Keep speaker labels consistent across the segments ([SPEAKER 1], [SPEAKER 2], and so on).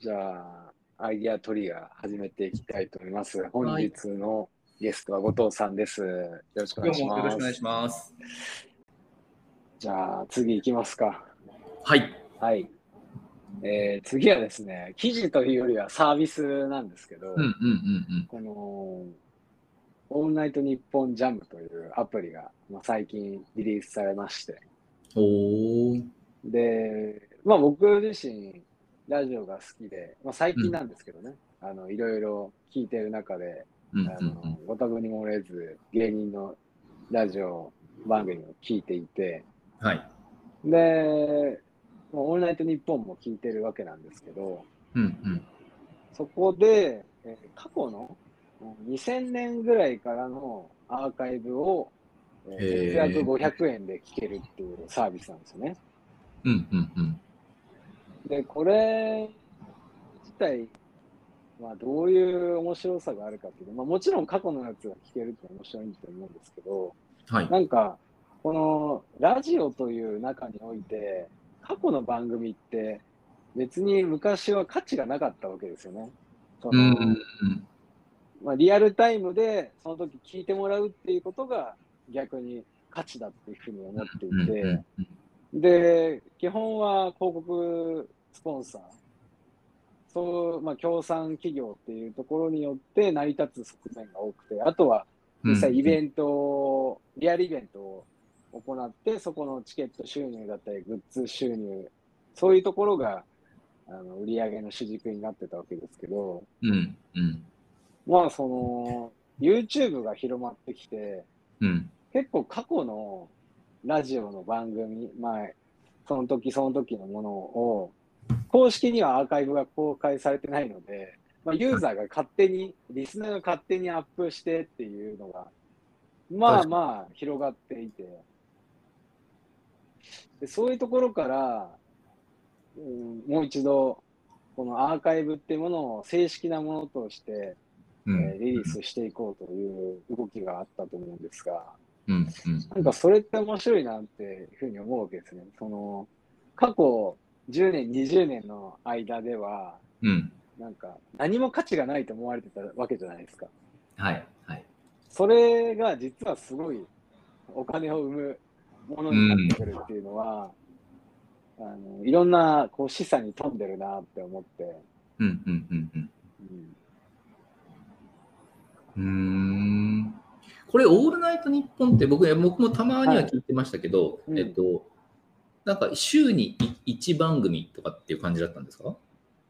[SPEAKER 1] じゃあ、アイディアトリガー始めていきたいと思います。本日のゲストは後藤さんです。よろしくお願いし
[SPEAKER 2] よろしくお願
[SPEAKER 1] ます。
[SPEAKER 2] いします。
[SPEAKER 1] じゃあ、次行きますか。
[SPEAKER 2] はい。
[SPEAKER 1] はい。えー次はですね、記事というよりはサービスなんですけど、この、オールナイトニッポンジャムというアプリが、まあ、最近リリースされまして。で、まあ僕自身、ラジオが好きで、まあ最近なんですけどね、あの、いろいろ聞いてる中で、
[SPEAKER 2] うんうん
[SPEAKER 1] あの、ご多分に漏れず、芸人のラジオ番組を聞いていて、
[SPEAKER 2] うん。はい。
[SPEAKER 1] で、まあオールナイトニッポンも聞いてるわけなんですけど、
[SPEAKER 2] うんうん。
[SPEAKER 1] そこで、えー過去のうん2000年ぐらいからのアーカイブを、えー
[SPEAKER 2] へー
[SPEAKER 1] 月額500円で聞けるっていうサービスなんですよね。
[SPEAKER 2] うんうんうん。
[SPEAKER 1] で、これ自体、まあ、どういう面白さがあるかっていうと、まあ、もちろん過去のやつが聞けるって面白いと思うんですけど、
[SPEAKER 2] はい。
[SPEAKER 1] なんか、このラジオという中において、過去の番組って別に昔は価値がなかったわけですよね。その
[SPEAKER 2] うん。
[SPEAKER 1] まあ、リアルタイムでその時聞いてもらうっていうことが逆に価値だっていうふうに思っていて、で、基本は広告スポンサー、そう、まあ、協賛企業っていうところによって成り立つ側面が多くて、あとは
[SPEAKER 2] うん。
[SPEAKER 1] 実際イベ
[SPEAKER 2] ン
[SPEAKER 1] ントを、リアルイベントを行って、そこのチケット収入だったり、グッズ収入、そういうところが、あの、売り上げの主軸になってたわけですけど、
[SPEAKER 2] うんうん。
[SPEAKER 1] まあ、その、YouTube が広まってきて、
[SPEAKER 2] うん。
[SPEAKER 1] 結構過去のラジオの番組、まあ、その時その時のものを、公式にはアーカイブが公開されてないので、まあ、ユーザーが勝手に、リスナーが勝手にアップしてっていうのが、まあまあ広がっていて、でそういうところから、うん、もう一度、このアーカイブっていうものを正式なものとして、
[SPEAKER 2] うん。
[SPEAKER 1] えーリリースしていこうという動きがあったと思うんですが、
[SPEAKER 2] うん。
[SPEAKER 1] なんかそれって面白いなっていうふうに思うわけですね。その、過去10年、20年の間では、
[SPEAKER 2] うん。うん。
[SPEAKER 1] なんか何も価値がないと思われてたわけじゃないですか。
[SPEAKER 2] はい。はい。
[SPEAKER 1] それが実はすごいお金を生むものになってくるっていうのは、あのいろんなこう示唆に富んでるなって思って、
[SPEAKER 2] うんうんうんうん。
[SPEAKER 1] うん
[SPEAKER 2] うーんこれ、オールナイトニッポンって僕ね、僕もたまには聞いてましたけど、
[SPEAKER 1] うん
[SPEAKER 2] えっと、なんか週に1番組とかっていう感じだったんですか？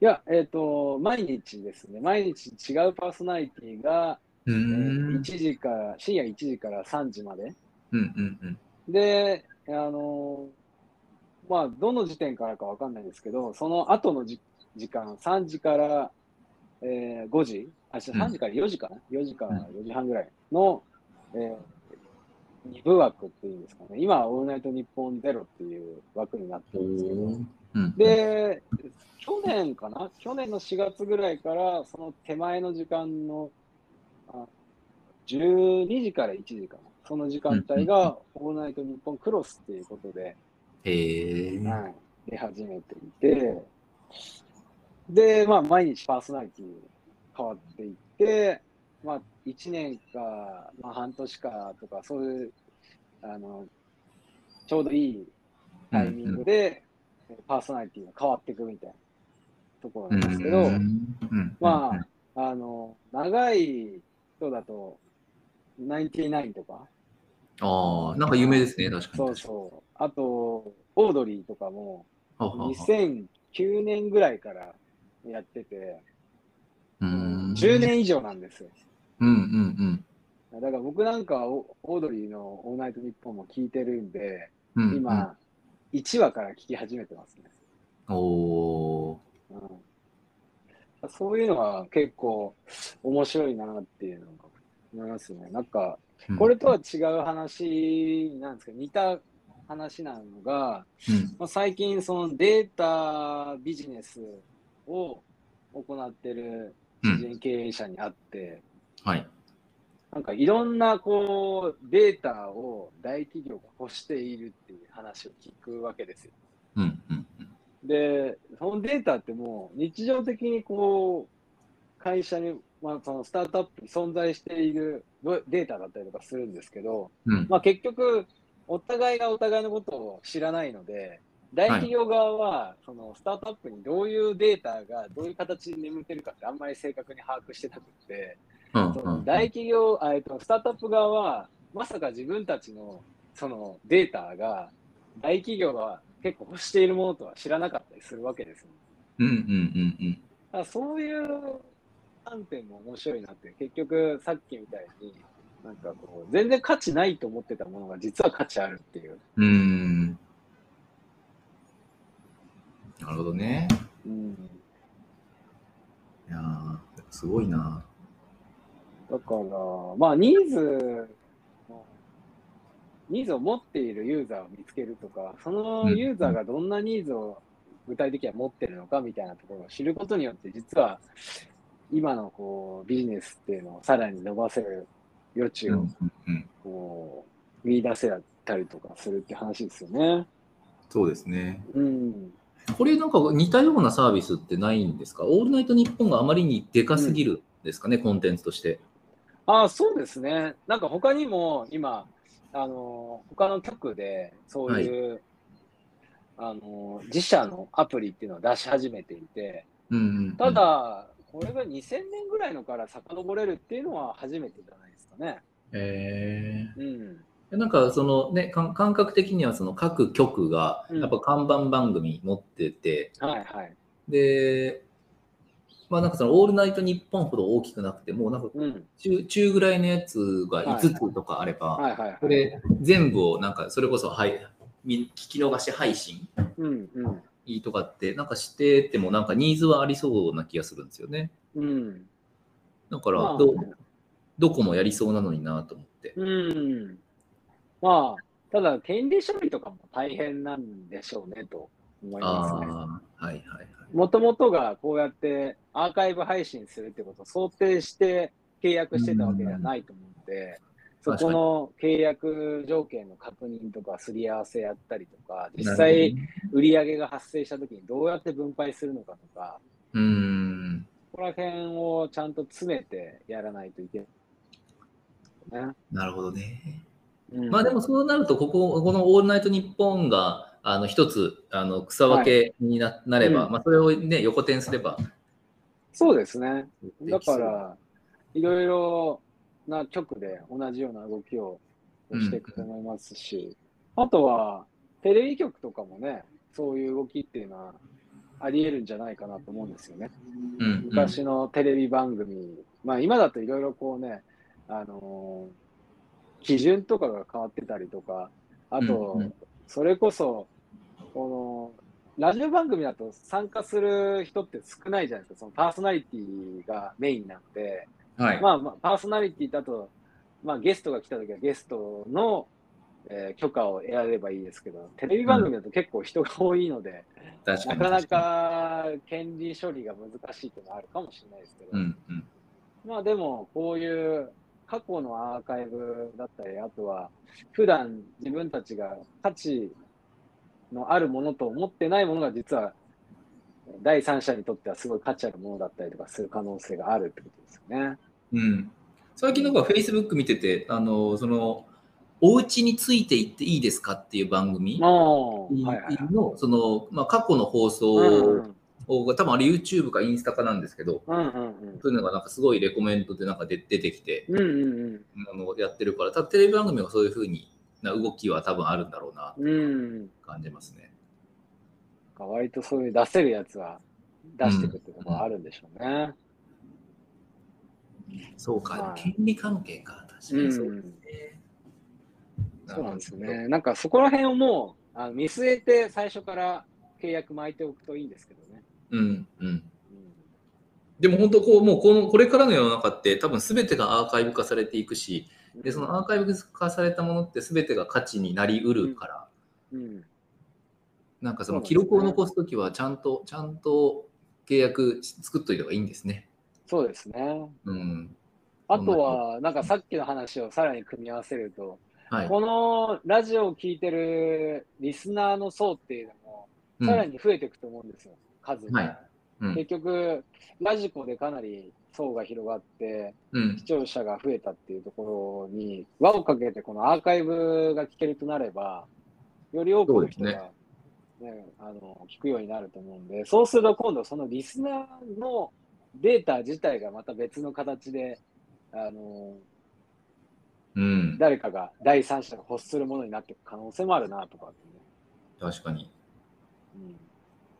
[SPEAKER 1] いや、えっ、と、毎日ですね、毎日違うパーソナリティが、
[SPEAKER 2] うー
[SPEAKER 1] え
[SPEAKER 2] ん。
[SPEAKER 1] ー1時から、深夜1時から3時まで、
[SPEAKER 2] うんうんうん。
[SPEAKER 1] で、あのーまあ、どの時点からかわかんないですけど、その後のじ時間、3時から、えー5時、あ、違う
[SPEAKER 2] うん。
[SPEAKER 1] 3時から4時かな、4時から
[SPEAKER 2] うん
[SPEAKER 1] 4時半ぐらいの、え2部枠っていうんですかね、今はオールナイトニッポンゼロっていう枠になってるんですけど、
[SPEAKER 2] うん、
[SPEAKER 1] で、去年かな？去年の4月ぐらいから、その手前の時間の、あ12時から1時かな？その時間帯が、オールナイトニッポンクロスっていうことで。はい、出始めていて、で、まあ、毎日パーソナリティ変わっていって、まあ、1年か、まあ、半年かとか、そういう、あの、ちょうどいいタイミングで、パーソナリティが変わっていくみたいなところなんですけど、
[SPEAKER 2] うん
[SPEAKER 1] まあ、あの、長い人だと、99とか、
[SPEAKER 2] ああ、なんか有名ですね、確かに。
[SPEAKER 1] そうそう。あと、オードリーとかも、
[SPEAKER 2] ははは
[SPEAKER 1] 2009年ぐらいからやってて、
[SPEAKER 2] うーん
[SPEAKER 1] 10年以上なんですよ。
[SPEAKER 2] うんうん
[SPEAKER 1] だから僕なんかはオオードリーのオールナイトニッポンも聞いてるんで、
[SPEAKER 2] うん。うん、
[SPEAKER 1] 今、1話から聞き始めてますね。
[SPEAKER 2] うん。おー
[SPEAKER 1] うん、そういうのは結構面白いなっていうのが思いますね。なんか、
[SPEAKER 2] うん
[SPEAKER 1] これとは違う話なんですけど、似た話なのが、
[SPEAKER 2] うん
[SPEAKER 1] まあ、最近そのデータビジネスを行ってる知人経営者に会って、
[SPEAKER 2] はい。
[SPEAKER 1] なんかいろんなこうデータを大企業が欲しているっていう話を聞くわけですよ。
[SPEAKER 2] うんうんうん。
[SPEAKER 1] で、そのデータってもう日常的にこう、会社に、まあ、そのスタートアップに存在しているデータだったりとかするんですけど、
[SPEAKER 2] うん。
[SPEAKER 1] まあ、結局、お互いがお互いのことを知らないので、大企業側は、そのスタートアップにどういうデータがどういう形に眠ってるかってあんまり正確に把握してなくて、大企業、あえっと、スタートアップ側は、まさか自分たちのそのデータが大企業が結構欲しているものとは知らなかったりするわけですよ。
[SPEAKER 2] うんうんうんうん。
[SPEAKER 1] そういう観点も面白いなって、結局さっきみたいに、なんかこう、全然価値ないと思ってたものが実は価値あるっていう。
[SPEAKER 2] うーん。なるほどね。
[SPEAKER 1] うん、
[SPEAKER 2] いやーすごいな。
[SPEAKER 1] だから、まあ、ニーズの、ニーズを持っているユーザーを見つけるとか、そのユーザーがどんなニーズを具体的には持ってるのかみたいなところを知ることによって、実は今のこうビジネスっていうのをさらに伸ばせる余地を
[SPEAKER 2] うんうんうん。
[SPEAKER 1] こう見出せたりとかするって話ですよね。
[SPEAKER 2] そうですね。
[SPEAKER 1] うん。
[SPEAKER 2] これなんか似たようなサービスってないんですか？オールナイトニッポンがあまりにでかすぎるんですかね、コンテンツとして。
[SPEAKER 1] ああ、そうですね。なんか他にも今、あの、他の局でそういう、あの、自社のアプリっていうのを出し始めていて、
[SPEAKER 2] うんうんうん
[SPEAKER 1] た、だ、これが2000年ぐらいのから遡れるっていうのは初めてじゃないですかね。
[SPEAKER 2] え
[SPEAKER 1] うん。
[SPEAKER 2] ー、なんかそのね、感感覚的にはその各局が
[SPEAKER 1] うん
[SPEAKER 2] やっぱ看板番組持ってて、
[SPEAKER 1] はいはい。
[SPEAKER 2] で、まあなんかそのオールナイトニッポンほど大きくなくても、なんか
[SPEAKER 1] うん。
[SPEAKER 2] 中中ぐらいのやつが5つとかあれば、
[SPEAKER 1] はいはいはい。
[SPEAKER 2] それ全部をなんかそれこそ、はい、み聞き逃し配信
[SPEAKER 1] うんうん。
[SPEAKER 2] いいとかって、なんかしててもなんかニーズはありそうな気がするんですよね。
[SPEAKER 1] うん。
[SPEAKER 2] だから
[SPEAKER 1] まあ
[SPEAKER 2] ど、どこもやりそうなのになと思って。
[SPEAKER 1] うん。まあ、ただ、権利処理とかも大変なんでしょうねと思い
[SPEAKER 2] あ
[SPEAKER 1] ますね。
[SPEAKER 2] あ、はいはいはい。
[SPEAKER 1] もともとがこうやってアーカイブ配信するってことを想定して契約してたわけではないと思うので、そこの契約条件の確認とかすり合わせやったりとか、実
[SPEAKER 2] な
[SPEAKER 1] 際
[SPEAKER 2] る
[SPEAKER 1] 売り上げが発生した時にどうやって分配するのかとか、
[SPEAKER 2] うーん、
[SPEAKER 1] ここら辺をちゃんと詰めてやらないといけない。ね
[SPEAKER 2] なるほどね。
[SPEAKER 1] うん
[SPEAKER 2] まあでもそうなると、ここ、このオールナイトニッポンが、あの、一つ、あの、草分けにな,、なれば、
[SPEAKER 1] うん
[SPEAKER 2] まあそれをね、横転すれば。
[SPEAKER 1] そうですね。だから、いろいろな局で同じような動きをしていくと思いますし、あとは、テレビ局とかもね、そういう動きっていうのはあり得るんじゃないかなと思うんですよね。
[SPEAKER 2] うんうん
[SPEAKER 1] 昔のテレビ番組、まあ今だといろいろこうね、あのー基準とかが変わってたりとか、あと
[SPEAKER 2] うんうん、
[SPEAKER 1] それこそ、この、ラジオ番組だと参加する人って少ないじゃないですか、そのパーソナリティがメインなんで、
[SPEAKER 2] はい。
[SPEAKER 1] まあ、まあ、パーソナリティだと、まあ、ゲストが来た時はゲストの、えー許可を得られればいいですけど、テレビ番組だと結構人が多いので、
[SPEAKER 2] 確かに。
[SPEAKER 1] なかな
[SPEAKER 2] 確か
[SPEAKER 1] か権利処理が難しいというのはあるかもしれないですけど、
[SPEAKER 2] に。うんうん。
[SPEAKER 1] まあでも、こういう過去のアーカイブだったり、あとは、普段自分たちが価値のあるものと思ってないものが実は、第三者にとってはすごい価値あるものだったりとかする可能性があるってことですよね。
[SPEAKER 2] うん。最近なんか Facebook 見てて、あの、その、お家について行っていいですかっていう番組。の、その、まあ、過去の放
[SPEAKER 1] うん
[SPEAKER 2] 送を、多分あれ YouTube かインスタかなんですけど、
[SPEAKER 1] うんうんうん
[SPEAKER 2] そういうのがなんかすごいレコメントでなんか出出てきて、
[SPEAKER 1] うんうん
[SPEAKER 2] あのやってるから、多分テレビ番組はそういうふうにな動きは多分あるんだろうな
[SPEAKER 1] う
[SPEAKER 2] 感じますね。
[SPEAKER 1] 割とそういう出せるやつは出していくってことがあるんでしょうね。
[SPEAKER 2] そうか、
[SPEAKER 1] はい
[SPEAKER 2] 権利関係か、確かにそうですね。
[SPEAKER 1] そうなんです。ね。なんかそこら辺をもうあの見据えて最初から契約巻いておくといいんですけどね。
[SPEAKER 2] うんうん。
[SPEAKER 1] うん
[SPEAKER 2] でも本当こう、もうこのこれからの世の中って多分全てがアーカイブ化されていくし、でそのアーカイブ化されたものって全てが価値になりうるから、
[SPEAKER 1] うん
[SPEAKER 2] なんかその記録を残すときはちゃんと、ちゃんと契約作っといた方がいいんですね。
[SPEAKER 1] そうですね。
[SPEAKER 2] うん。
[SPEAKER 1] あとは、なんかさっきの話をさらに組み合わせると、
[SPEAKER 2] はい。
[SPEAKER 1] このラジオを聞いてるリスナーの層っていうのも、
[SPEAKER 2] うん
[SPEAKER 1] さらに増えていくと思うんですよ、数が。
[SPEAKER 2] はいうん
[SPEAKER 1] 結局、ラジコでかなり層が広がって、
[SPEAKER 2] うん。
[SPEAKER 1] 視聴者が増えたっていうところに輪をかけてこのアーカイブが聞けるとなれば、より多くの人が、
[SPEAKER 2] そう
[SPEAKER 1] ね。あの聞くようになると思うんで、そうすると今度そのリスナーのデータ自体がまた別の形で、あの
[SPEAKER 2] うん、
[SPEAKER 1] 誰かが第三者が欲するものになっていく可能性もあるなとかね、
[SPEAKER 2] 確かに。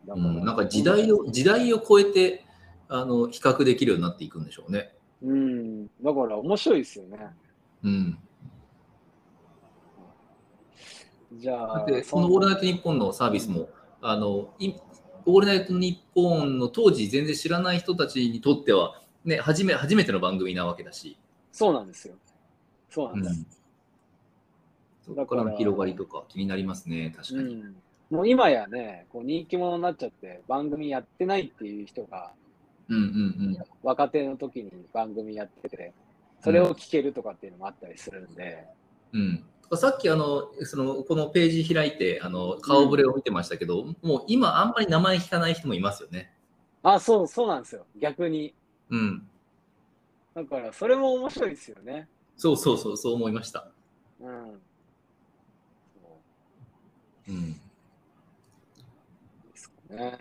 [SPEAKER 1] うん、
[SPEAKER 2] なんか時代を時代を超えてあの比較できるようになっていくんでしょうね。
[SPEAKER 1] うん、だから面白いですよね。
[SPEAKER 2] うん、
[SPEAKER 1] じゃあ、そ
[SPEAKER 2] この「オールナイトニッポン」のサービスもあのいオールナイトニッポンの当時全然知らない人たちにとっては、ね、初め初めての番組なわけだし、
[SPEAKER 1] そうなんですよ。そうなん
[SPEAKER 2] うん
[SPEAKER 1] です。、
[SPEAKER 2] そこからの広がりとか気になりますね、確かに。
[SPEAKER 1] うん、もう今やね、こう人気者になっちゃって、番組やってないっていう人が、
[SPEAKER 2] うんうん
[SPEAKER 1] 若手の時に番組やってて、それを聞けるとかっていうのもあったりするんで、
[SPEAKER 2] うんうんさっきあのそのこのページ開いてあの顔ぶれを見てましたけど、もう今あんまり名前聞かない人もいますよね。
[SPEAKER 1] あ、そう、そうなんですよ。逆に。
[SPEAKER 2] うん、
[SPEAKER 1] だから、それも面白いですよね。
[SPEAKER 2] そうそうそうそう思いました。
[SPEAKER 1] うん。そ
[SPEAKER 2] うん
[SPEAKER 1] うですかね。